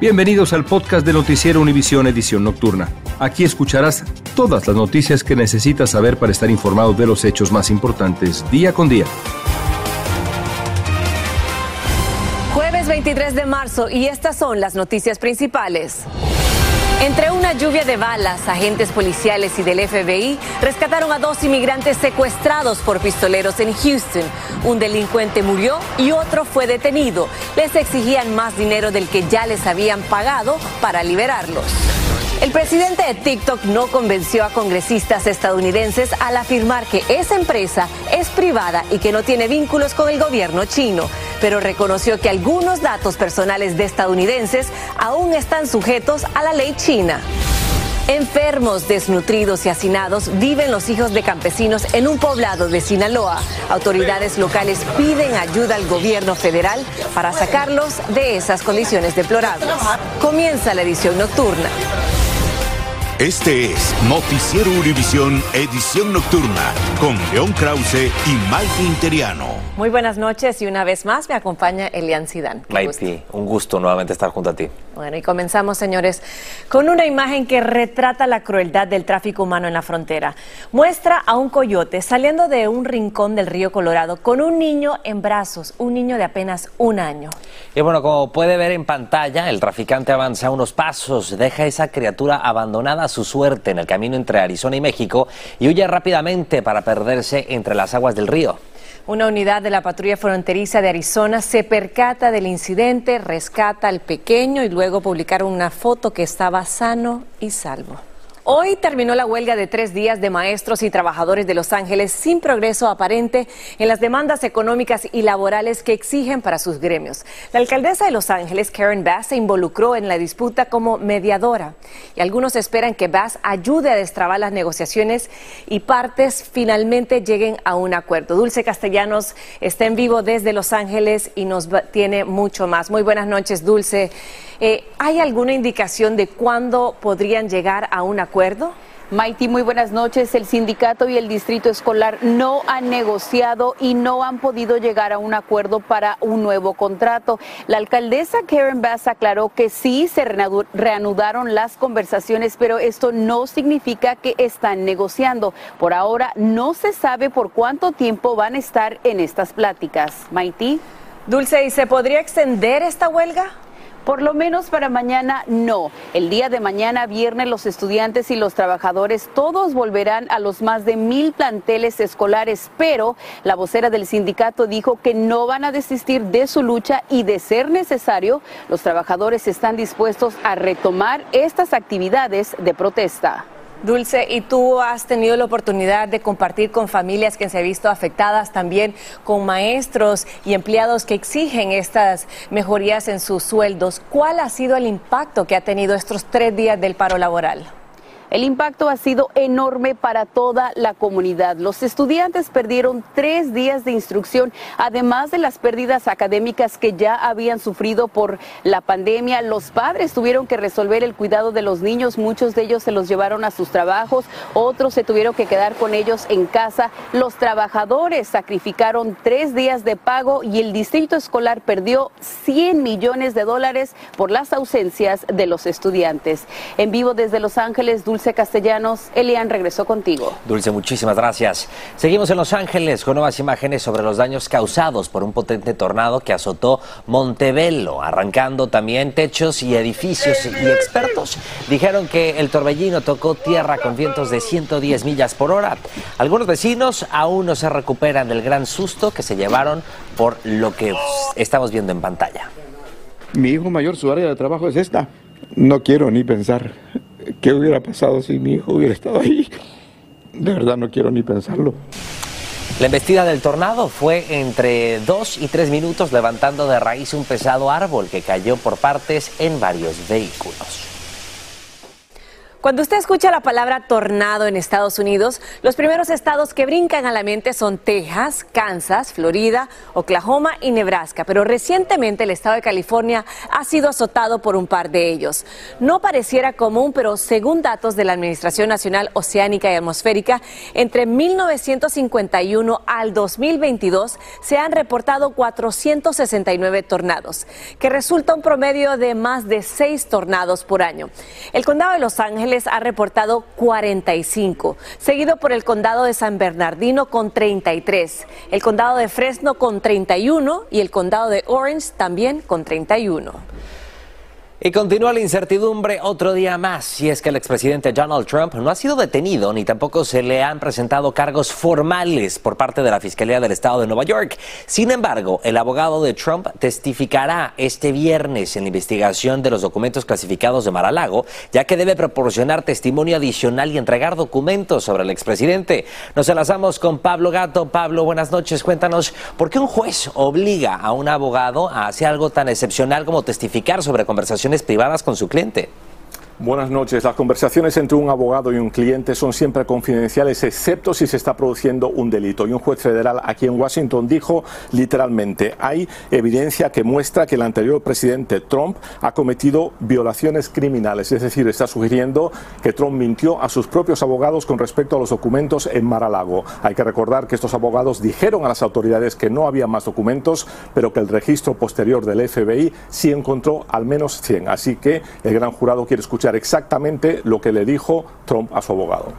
Bienvenidos al podcast de Noticiero Univisión Edición Nocturna. Aquí escucharás todas las noticias que necesitas saber para estar informado de los hechos más importantes día con día. Jueves 23 de marzo y estas son las noticias principales. Entre una lluvia de balas, agentes policiales y del FBI rescataron a dos inmigrantes secuestrados por pistoleros en Houston. Un delincuente murió y otro fue detenido. Les exigían más dinero del que ya les habían pagado para liberarlos. El presidente de TikTok no convenció a congresistas estadounidenses al afirmar que esa empresa es privada y que no tiene vínculos con el gobierno chino, pero reconoció que algunos datos personales de estadounidenses aún están sujetos a la ley china. Enfermos, desnutridos y hacinados viven los hijos de campesinos en un poblado de Sinaloa. Autoridades locales piden ayuda al gobierno federal para sacarlos de esas condiciones deplorables. Comienza la edición nocturna. Este es Noticiero Univisión Edición Nocturna con León Krause y Mike Interiano. Muy buenas noches y una vez más me acompaña Elian Sidán. Maiti, un gusto nuevamente estar junto a ti. Bueno, y comenzamos, señores, con una imagen que retrata la crueldad del tráfico humano en la frontera. Muestra a un coyote saliendo de un rincón del río Colorado con un niño en brazos, un niño de apenas un año. Y bueno, como puede ver en pantalla, el traficante avanza unos pasos, deja a esa criatura abandonada a su suerte en el camino entre Arizona y México y huye rápidamente para perderse entre las aguas del río. Una unidad de la patrulla fronteriza de Arizona se percata del incidente, rescata al pequeño y luego publicaron una foto que estaba sano y salvo. Hoy terminó la huelga de tres días de maestros y trabajadores de Los Ángeles sin progreso aparente en las demandas económicas y laborales que exigen para sus gremios. La alcaldesa de Los Ángeles, Karen Bass, se involucró en la disputa como mediadora y algunos esperan que Bass ayude a destrabar las negociaciones y partes finalmente lleguen a un acuerdo. Dulce Castellanos está en vivo desde Los Ángeles y nos tiene mucho más. Muy buenas noches, Dulce. Eh, ¿Hay alguna indicación de cuándo podrían llegar a un acuerdo? Maiti, muy buenas noches. El sindicato y el distrito escolar no han negociado y no han podido llegar a un acuerdo para un nuevo contrato. La alcaldesa Karen Bass aclaró que sí se reanudaron las conversaciones, pero esto no significa que están negociando. Por ahora no se sabe por cuánto tiempo van a estar en estas pláticas. Maiti. Dulce, ¿y se podría extender esta huelga? Por lo menos para mañana no. El día de mañana, viernes, los estudiantes y los trabajadores todos volverán a los más de mil planteles escolares, pero la vocera del sindicato dijo que no van a desistir de su lucha y de ser necesario, los trabajadores están dispuestos a retomar estas actividades de protesta. Dulce, y tú has tenido la oportunidad de compartir con familias que se han visto afectadas, también con maestros y empleados que exigen estas mejorías en sus sueldos. ¿Cuál ha sido el impacto que ha tenido estos tres días del paro laboral? El impacto ha sido enorme para toda la comunidad. Los estudiantes perdieron tres días de instrucción, además de las pérdidas académicas que ya habían sufrido por la pandemia. Los padres tuvieron que resolver el cuidado de los niños, muchos de ellos se los llevaron a sus trabajos, otros se tuvieron que quedar con ellos en casa. Los trabajadores sacrificaron tres días de pago y el distrito escolar perdió 100 millones de dólares por las ausencias de los estudiantes. En vivo desde Los Ángeles, Dulce Castellanos. Elian regresó contigo. Dulce, muchísimas gracias. Seguimos en Los Ángeles con nuevas imágenes sobre los daños causados por un potente tornado que azotó Montebello, arrancando también techos y edificios. Y expertos dijeron que el torbellino tocó tierra con vientos de 110 millas por hora. Algunos vecinos aún no se recuperan del gran susto que se llevaron por lo que estamos viendo en pantalla. Mi hijo mayor, su área de trabajo es esta. No quiero ni pensar ¿Qué hubiera pasado si mi hijo hubiera estado ahí? De verdad no quiero ni pensarlo. La embestida del tornado fue entre dos y tres minutos levantando de raíz un pesado árbol que cayó por partes en varios vehículos. Cuando usted escucha la palabra tornado en Estados Unidos, los primeros estados que brincan a la mente son Texas, Kansas, Florida, Oklahoma y Nebraska. Pero recientemente el estado de California ha sido azotado por un par de ellos. No pareciera común, pero según datos de la Administración Nacional Oceánica y Atmosférica, entre 1951 al 2022 se han reportado 469 tornados, que resulta un promedio de más de 6 tornados por año. El condado de Los Ángeles ha reportado 45, seguido por el condado de San Bernardino con 33, el condado de Fresno con 31 y el condado de Orange también con 31. Y continúa la incertidumbre otro día más, y es que el expresidente Donald Trump no ha sido detenido ni tampoco se le han presentado cargos formales por parte de la Fiscalía del Estado de Nueva York. Sin embargo, el abogado de Trump testificará este viernes en la investigación de los documentos clasificados de Mar-a-Lago, ya que debe proporcionar testimonio adicional y entregar documentos sobre el expresidente. Nos enlazamos con Pablo Gato. Pablo, buenas noches. Cuéntanos, ¿por qué un juez obliga a un abogado a hacer algo tan excepcional como testificar sobre conversaciones privadas con su cliente. Buenas noches. Las conversaciones entre un abogado y un cliente son siempre confidenciales, excepto si se está produciendo un delito. Y un juez federal aquí en Washington dijo literalmente, hay evidencia que muestra que el anterior presidente Trump ha cometido violaciones criminales. Es decir, está sugiriendo que Trump mintió a sus propios abogados con respecto a los documentos en Mar-a-Lago. Hay que recordar que estos abogados dijeron a las autoridades que no había más documentos, pero que el registro posterior del FBI sí encontró al menos 100. Así que el gran jurado quiere escuchar exactamente lo que le dijo Trump a su abogado.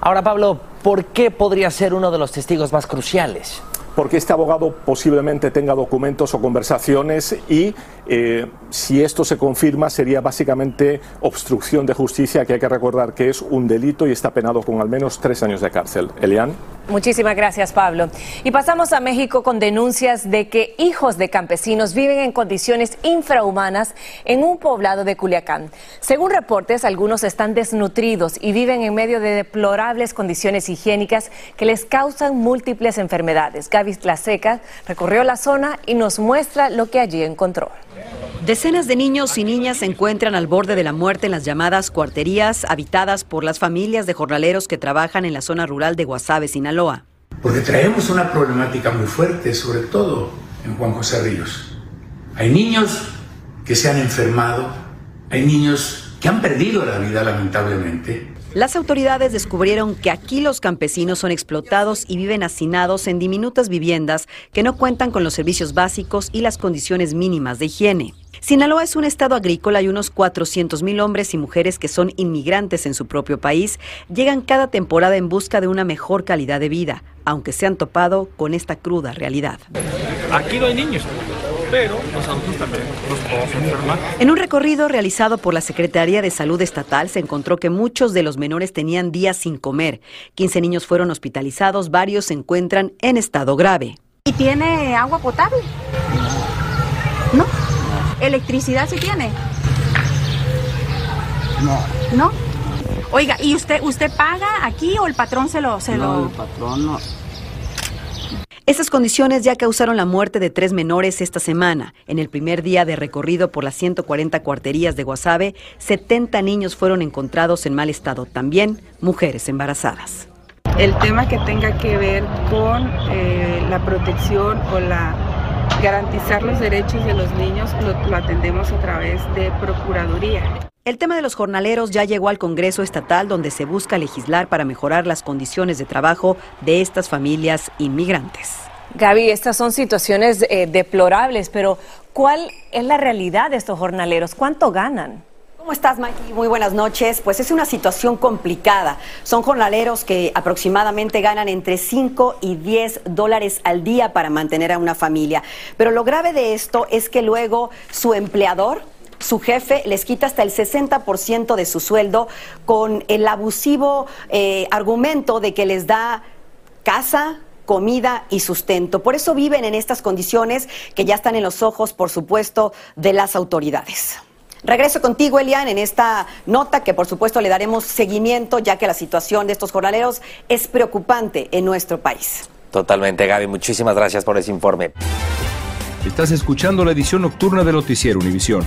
Ahora, Pablo, ¿por qué podría ser uno de los testigos más cruciales? Porque este abogado posiblemente tenga documentos o conversaciones y eh, si esto se confirma sería básicamente obstrucción de justicia, que hay que recordar que es un delito y está penado con al menos tres años de cárcel. Elian. Muchísimas gracias, Pablo. Y pasamos a México con denuncias de que hijos de campesinos viven en condiciones infrahumanas en un poblado de Culiacán. Según reportes, algunos están desnutridos y viven en medio de deplorables condiciones higiénicas que les causan múltiples enfermedades. Gaby Tlaseca recorrió la zona y nos muestra lo que allí encontró. Decenas de niños y niñas se encuentran al borde de la muerte en las llamadas cuarterías habitadas por las familias de jornaleros que trabajan en la zona rural de Guasave, Sinaloa. Porque traemos una problemática muy fuerte, sobre todo en Juan José Ríos. Hay niños que se han enfermado, hay niños que han perdido la vida lamentablemente. Las autoridades descubrieron que aquí los campesinos son explotados y viven hacinados en diminutas viviendas que no cuentan con los servicios básicos y las condiciones mínimas de higiene. Sinaloa es un estado agrícola y unos 400 mil hombres y mujeres que son inmigrantes en su propio país llegan cada temporada en busca de una mejor calidad de vida, aunque se han topado con esta cruda realidad. Aquí no hay niños, pero los adultos también los podemos enfermar. En un recorrido realizado por la Secretaría de Salud Estatal se encontró que muchos de los menores tenían días sin comer. 15 niños fueron hospitalizados, varios se encuentran en estado grave. ¿Y tiene agua potable? ¿No? ¿Electricidad sí tiene? No. ¿No? Oiga, ¿y usted usted paga aquí o el patrón se lo se no, lo el patrón no. Estas condiciones ya causaron la muerte de tres menores esta semana. En el primer día de recorrido por las 140 cuarterías de Guasave, 70 niños fueron encontrados en mal estado, también mujeres embarazadas. El tema que tenga que ver con eh, la protección o la garantizar los derechos de los niños lo, lo atendemos a través de Procuraduría. El tema de los jornaleros ya llegó al Congreso Estatal donde se busca legislar para mejorar las condiciones de trabajo de estas familias inmigrantes. Gaby, estas son situaciones eh, deplorables, pero ¿cuál es la realidad de estos jornaleros? ¿Cuánto ganan? ¿Cómo estás, Mikey? Muy buenas noches. Pues es una situación complicada. Son jornaleros que aproximadamente ganan entre 5 y 10 dólares al día para mantener a una familia. Pero lo grave de esto es que luego su empleador su jefe les quita hasta el 60% de su sueldo con el abusivo eh, argumento de que les da casa, comida y sustento. Por eso viven en estas condiciones que ya están en los ojos, por supuesto, de las autoridades. Regreso contigo, Elian, en esta nota que por supuesto le daremos seguimiento, ya que la situación de estos jornaleros es preocupante en nuestro país. Totalmente, Gaby. Muchísimas gracias por ese informe. Estás escuchando la edición nocturna de Noticiero Univisión.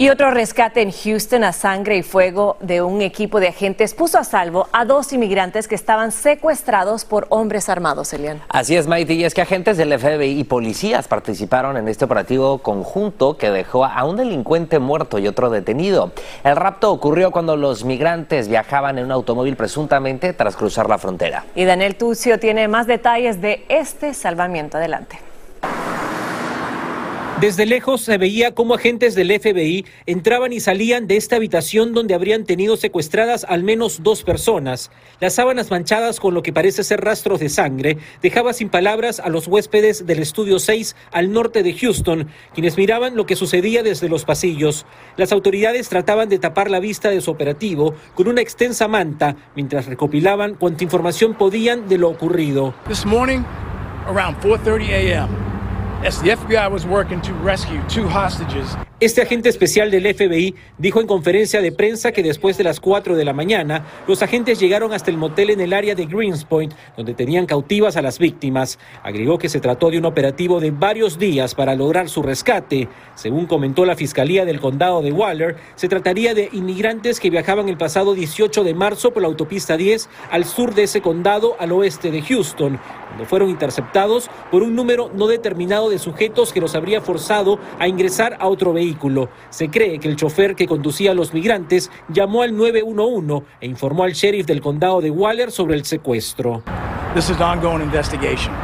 Y otro rescate en Houston a sangre y fuego de un equipo de agentes puso a salvo a dos inmigrantes que estaban secuestrados por hombres armados, Elian. Así es, Maite, y es que agentes del FBI y policías participaron en este operativo conjunto que dejó a un delincuente muerto y otro detenido. El rapto ocurrió cuando los migrantes viajaban en un automóvil presuntamente tras cruzar la frontera. Y Daniel Tucio tiene más detalles de este salvamiento. Adelante. Desde lejos se veía cómo agentes del FBI entraban y salían de esta habitación donde habrían tenido secuestradas al menos dos personas. Las sábanas manchadas con lo que parece ser rastros de sangre dejaba sin palabras a los huéspedes del estudio 6 al norte de Houston, quienes miraban lo que sucedía desde los pasillos. Las autoridades trataban de tapar la vista de su operativo con una extensa manta mientras recopilaban cuanta información podían de lo ocurrido. This morning, around 4:30 a.m. Este agente especial del FBI dijo en conferencia de prensa que después de las 4 de la mañana, los agentes llegaron hasta el motel en el área de Greenspoint, donde tenían cautivas a las víctimas. Agregó que se trató de un operativo de varios días para lograr su rescate. Según comentó la Fiscalía del Condado de Waller, se trataría de inmigrantes que viajaban el pasado 18 de marzo por la autopista 10 al sur de ese condado al oeste de Houston, fueron interceptados por un número no determinado de sujetos que los habría forzado a ingresar a otro vehículo. Se cree que el chofer que conducía a los migrantes llamó al 911 e informó al sheriff del condado de Waller sobre el secuestro. This is ongoing investigation.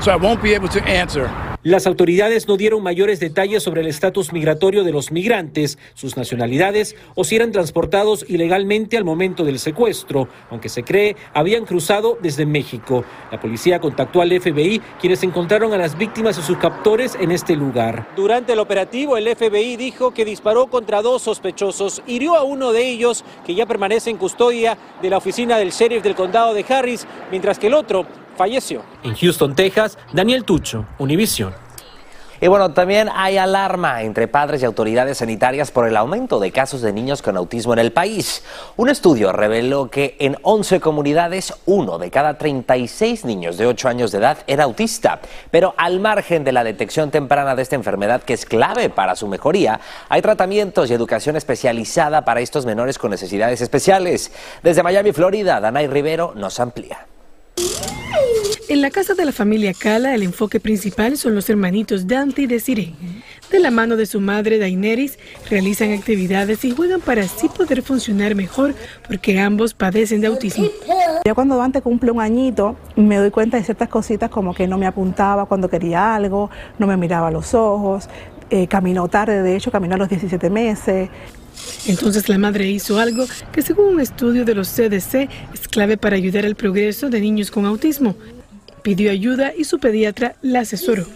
So I won't be able to answer las autoridades no dieron mayores detalles sobre el estatus migratorio de los migrantes, sus nacionalidades o si eran transportados ilegalmente al momento del secuestro, aunque se cree habían cruzado desde México. La policía contactó al FBI, quienes encontraron a las víctimas y sus captores en este lugar. Durante el operativo, el FBI dijo que disparó contra dos sospechosos, hirió a uno de ellos, que ya permanece en custodia de la oficina del sheriff del condado de Harris, mientras que el otro falleció. En Houston, Texas, Daniel Tucho, Univision. Y bueno, también hay alarma entre padres y autoridades sanitarias por el aumento de casos de niños con autismo en el país. Un estudio reveló que en 11 comunidades, uno de cada 36 niños de 8 años de edad era autista. Pero al margen de la detección temprana de esta enfermedad, que es clave para su mejoría, hay tratamientos y educación especializada para estos menores con necesidades especiales. Desde Miami, Florida, Danay Rivero nos amplía. En la casa de la familia Cala, el enfoque principal son los hermanitos Dante y Desiree. De la mano de su madre Daineris, realizan actividades y juegan para así poder funcionar mejor, porque ambos padecen de autismo. Yo cuando Dante cumple un añito, me doy cuenta de ciertas cositas como que no me apuntaba cuando quería algo, no me miraba a los ojos, eh, caminó tarde, de hecho caminó a los 17 meses. Entonces la madre hizo algo que según un estudio de los CDC es clave para ayudar al progreso de niños con autismo. Pidió ayuda y su pediatra la asesoró.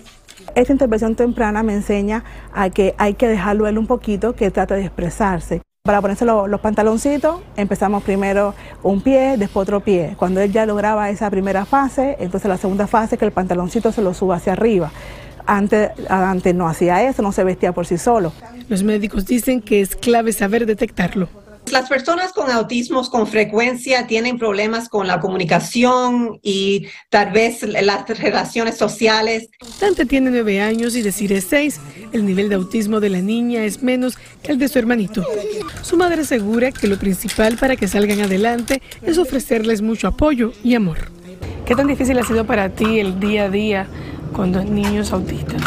Esta intervención temprana me enseña a que hay que dejarlo él un poquito, que trate de expresarse. Para ponerse los pantaloncitos, empezamos primero un pie, después otro pie. Cuando él ya lograba esa primera fase, entonces la segunda fase, que el pantaloncito se lo suba hacia arriba. Antes, antes no hacía eso, no se vestía por sí solo. Los médicos dicen que es clave saber detectarlo. Las personas con autismos con frecuencia tienen problemas con la comunicación y tal vez las relaciones sociales. Dante tiene nueve años y decir es seis. El nivel de autismo de la niña es menos que el de su hermanito. Su madre asegura que lo principal para que salgan adelante es ofrecerles mucho apoyo y amor. ¿Qué tan difícil ha sido para ti el día a día con dos niños autistas?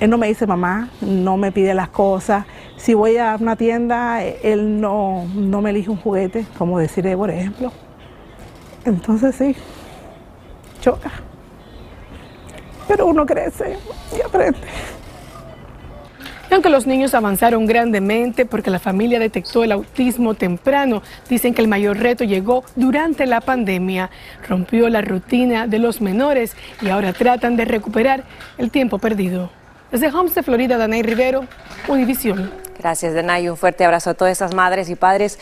Él no me dice mamá, no me pide las cosas. Si voy a una tienda, él no, no me elige un juguete, como deciré, por ejemplo. Entonces sí, choca. Pero uno crece y aprende. Aunque los niños avanzaron grandemente porque la familia detectó el autismo temprano, dicen que el mayor reto llegó durante la pandemia. Rompió la rutina de los menores y ahora tratan de recuperar el tiempo perdido. Desde Homestead, Florida, Danay Rivero, Univisión. Gracias, Danay. Un fuerte abrazo a todas esas madres y padres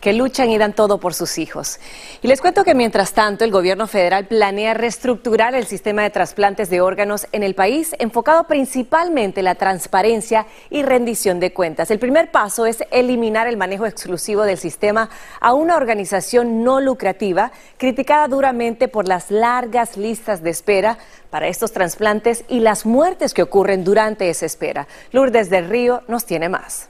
que luchan y dan todo por sus hijos. Y les cuento que mientras tanto el gobierno federal planea reestructurar el sistema de trasplantes de órganos en el país, enfocado principalmente en la transparencia y rendición de cuentas. El primer paso es eliminar el manejo exclusivo del sistema a una organización no lucrativa criticada duramente por las largas listas de espera para estos trasplantes y las muertes que ocurren durante esa espera. Lourdes del Río nos tiene más.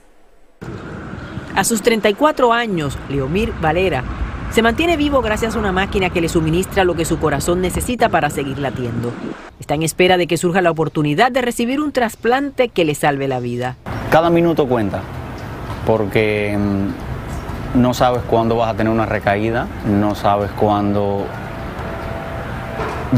A sus 34 años, Leomir Valera se mantiene vivo gracias a una máquina que le suministra lo que su corazón necesita para seguir latiendo. Está en espera de que surja la oportunidad de recibir un trasplante que le salve la vida. Cada minuto cuenta, porque mm, no sabes cuándo vas a tener una recaída, no sabes cuándo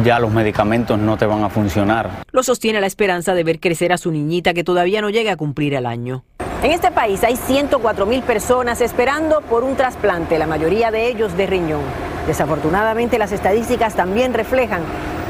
ya los medicamentos no te van a funcionar. Lo sostiene la esperanza de ver crecer a su niñita que todavía no llega a cumplir el año. En este país hay 104 mil personas esperando por un trasplante, la mayoría de ellos de riñón. Desafortunadamente las estadísticas también reflejan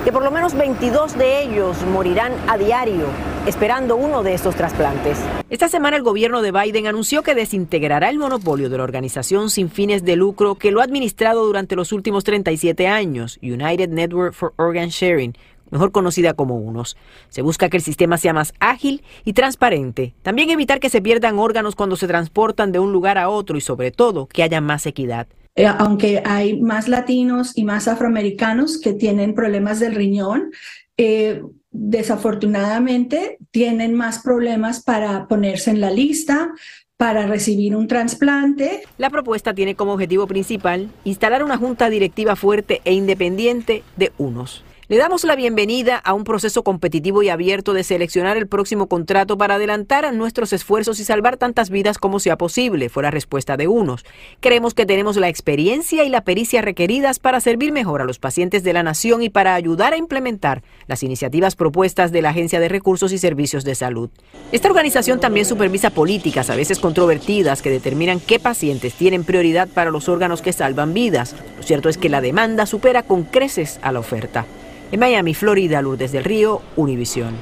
que por lo menos 22 de ellos morirán a diario esperando uno de estos trasplantes. Esta semana el gobierno de Biden anunció que desintegrará el monopolio de la organización sin fines de lucro que lo ha administrado durante los últimos 37 años, United Network for Organ Sharing, mejor conocida como UNOS. Se busca que el sistema sea más ágil y transparente. También evitar que se pierdan órganos cuando se transportan de un lugar a otro y sobre todo que haya más equidad. Eh, aunque hay más latinos y más afroamericanos que tienen problemas del riñón, eh, desafortunadamente tienen más problemas para ponerse en la lista, para recibir un trasplante. La propuesta tiene como objetivo principal instalar una junta directiva fuerte e independiente de unos. Le damos la bienvenida a un proceso competitivo y abierto de seleccionar el próximo contrato para adelantar nuestros esfuerzos y salvar tantas vidas como sea posible, fue la respuesta de unos. Creemos que tenemos la experiencia y la pericia requeridas para servir mejor a los pacientes de la nación y para ayudar a implementar las iniciativas propuestas de la Agencia de Recursos y Servicios de Salud. Esta organización también supervisa políticas, a veces controvertidas, que determinan qué pacientes tienen prioridad para los órganos que salvan vidas. Lo cierto es que la demanda supera con creces a la oferta. En Miami, Florida, Lourdes del Río, Univisión.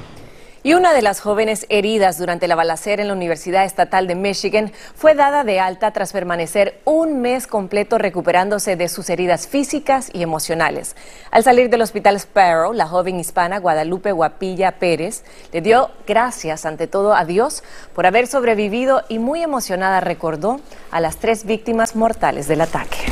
Y una de las jóvenes heridas durante la balacera en la Universidad Estatal de Michigan fue dada de alta tras permanecer un mes completo recuperándose de sus heridas físicas y emocionales. Al salir del hospital Sparrow, la joven hispana Guadalupe Guapilla Pérez le dio gracias ante todo a Dios por haber sobrevivido y muy emocionada recordó a las tres víctimas mortales del ataque.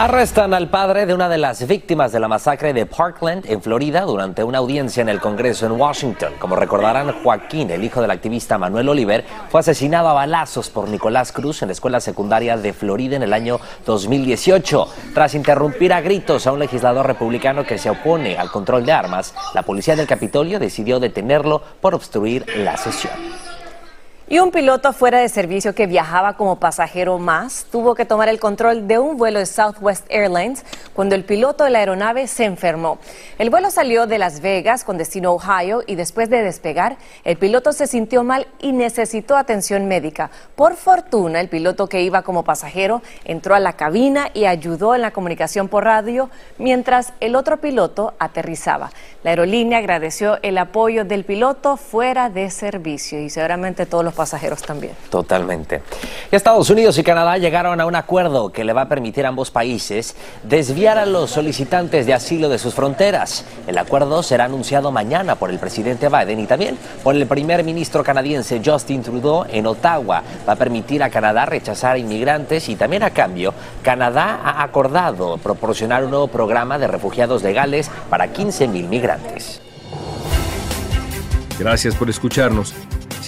Arrestan al padre de una de las víctimas de la masacre de Parkland en Florida durante una audiencia en el Congreso en Washington. Como recordarán, Joaquín, el hijo del activista Manuel Oliver, fue asesinado a balazos por Nicolás Cruz en la escuela secundaria de Florida en el año 2018. Tras interrumpir a gritos a un legislador republicano que se opone al control de armas, la policía del Capitolio decidió detenerlo por obstruir la sesión. Y un piloto fuera de servicio que viajaba como pasajero más tuvo que tomar el control de un vuelo de Southwest Airlines cuando el piloto de la aeronave se enfermó. El vuelo salió de Las Vegas con destino Ohio y después de despegar, el piloto se sintió mal y necesitó atención médica. Por fortuna, el piloto que iba como pasajero entró a la cabina y ayudó en la comunicación por radio mientras el otro piloto aterrizaba. La aerolínea agradeció el apoyo del piloto fuera de servicio y seguramente todos los pasajeros también. Totalmente. Estados Unidos y Canadá llegaron a un acuerdo que le va a permitir a ambos países desviar a los solicitantes de asilo de sus fronteras. El acuerdo será anunciado mañana por el presidente Biden y también por el primer ministro canadiense Justin Trudeau en Ottawa. Va a permitir a Canadá rechazar a inmigrantes y también a cambio, Canadá ha acordado proporcionar un nuevo programa de refugiados legales para 15 mil migrantes. Gracias por escucharnos.